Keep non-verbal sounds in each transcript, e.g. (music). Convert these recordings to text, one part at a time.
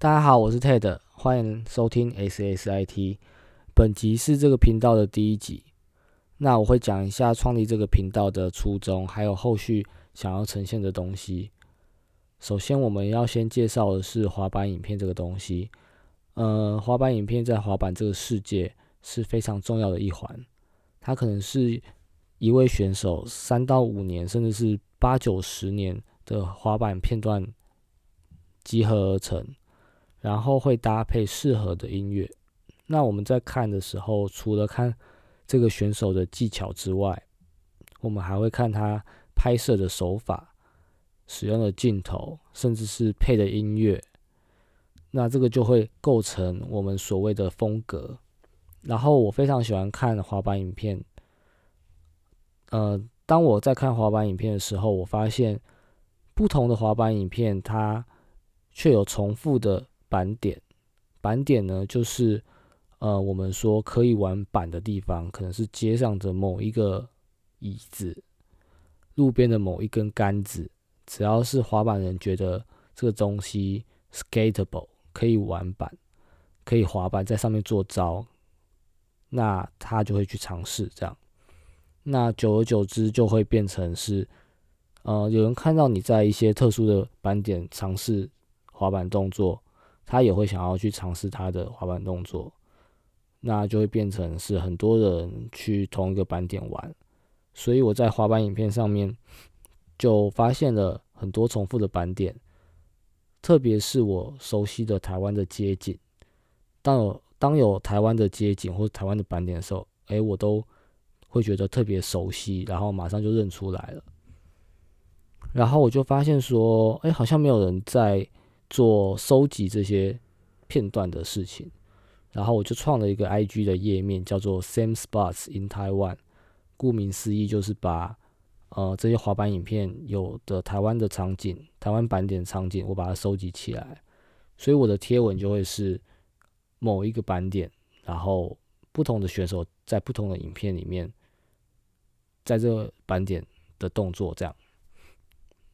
大家好，我是 Ted，欢迎收听 SSIT。本集是这个频道的第一集，那我会讲一下创立这个频道的初衷，还有后续想要呈现的东西。首先，我们要先介绍的是滑板影片这个东西。呃，滑板影片在滑板这个世界是非常重要的一环，它可能是一位选手三到五年，甚至是八九十年的滑板片段。集合而成，然后会搭配适合的音乐。那我们在看的时候，除了看这个选手的技巧之外，我们还会看他拍摄的手法、使用的镜头，甚至是配的音乐。那这个就会构成我们所谓的风格。然后我非常喜欢看滑板影片。呃，当我在看滑板影片的时候，我发现不同的滑板影片它。却有重复的板点，板点呢，就是呃，我们说可以玩板的地方，可能是街上的某一个椅子，路边的某一根杆子，只要是滑板人觉得这个东西 skateable 可以玩板，可以滑板在上面做招，那他就会去尝试这样，那久而久之就会变成是，呃，有人看到你在一些特殊的板点尝试。滑板动作，他也会想要去尝试他的滑板动作，那就会变成是很多人去同一个板点玩，所以我在滑板影片上面就发现了很多重复的板点，特别是我熟悉的台湾的街景，当有当有台湾的街景或台湾的板点的时候，哎，我都会觉得特别熟悉，然后马上就认出来了，然后我就发现说，哎，好像没有人在。做收集这些片段的事情，然后我就创了一个 IG 的页面，叫做 Same Spots in Taiwan。顾名思义，就是把呃这些滑板影片有的台湾的场景、台湾版点场景，我把它收集起来。所以我的贴文就会是某一个版点，然后不同的选手在不同的影片里面，在这个版点的动作这样。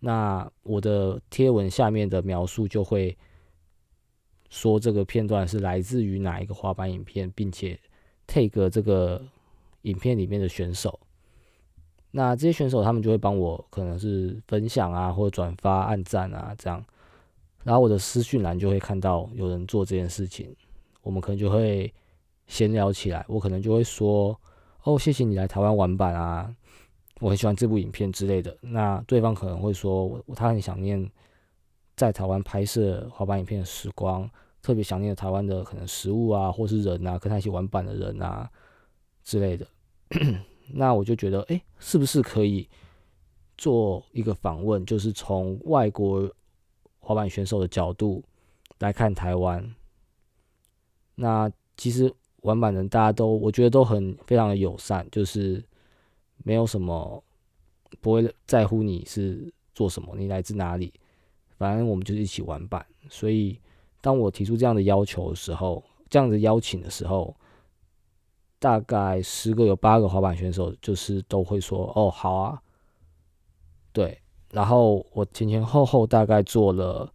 那我的贴文下面的描述就会说这个片段是来自于哪一个滑板影片，并且 take 这个影片里面的选手。那这些选手他们就会帮我可能是分享啊，或者转发、按赞啊这样。然后我的私讯栏就会看到有人做这件事情，我们可能就会闲聊起来。我可能就会说：“哦，谢谢你来台湾玩板啊。”我很喜欢这部影片之类的，那对方可能会说，我他很想念在台湾拍摄滑板影片的时光，特别想念台湾的可能食物啊，或是人啊，跟他一起玩板的人啊之类的。(clears throat) 那我就觉得，哎，是不是可以做一个访问，就是从外国滑板选手的角度来看台湾？那其实玩板人大家都，我觉得都很非常的友善，就是。没有什么不会在乎你是做什么，你来自哪里，反正我们就是一起玩板。所以当我提出这样的要求的时候，这样的邀请的时候，大概十个有八个滑板选手就是都会说：“哦，好啊。”对，然后我前前后后大概做了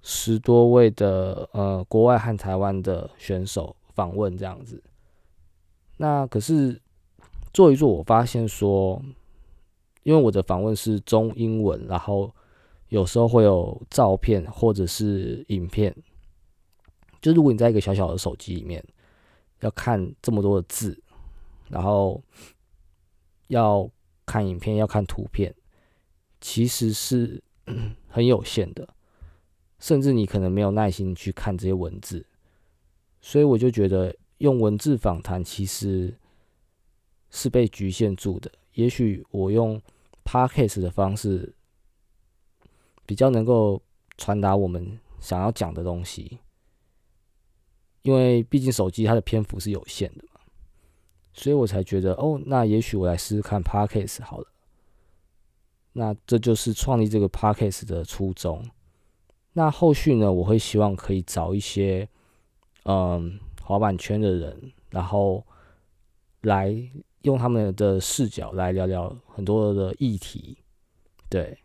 十多位的呃国外和台湾的选手访问这样子。那可是。做一做，我发现说，因为我的访问是中英文，然后有时候会有照片或者是影片。就如果你在一个小小的手机里面要看这么多的字，然后要看影片、要看图片，其实是 (clears throat) 很有限的，甚至你可能没有耐心去看这些文字。所以我就觉得用文字访谈其实。是被局限住的。也许我用 podcast 的方式比较能够传达我们想要讲的东西，因为毕竟手机它的篇幅是有限的嘛，所以我才觉得哦，那也许我来试试看 podcast 好了。那这就是创立这个 podcast 的初衷。那后续呢，我会希望可以找一些嗯滑板圈的人，然后来。用他们的视角来聊聊很多的议题，对，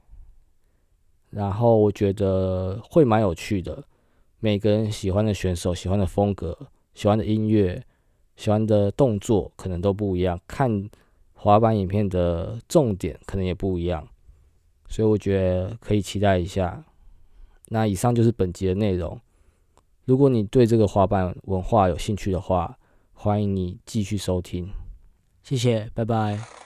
然后我觉得会蛮有趣的，每个人喜欢的选手、喜欢的风格、喜欢的音乐、喜欢的动作可能都不一样，看滑板影片的重点可能也不一样，所以我觉得可以期待一下。那以上就是本集的内容。如果你对这个滑板文化有兴趣的话，欢迎你继续收听。谢谢，拜拜。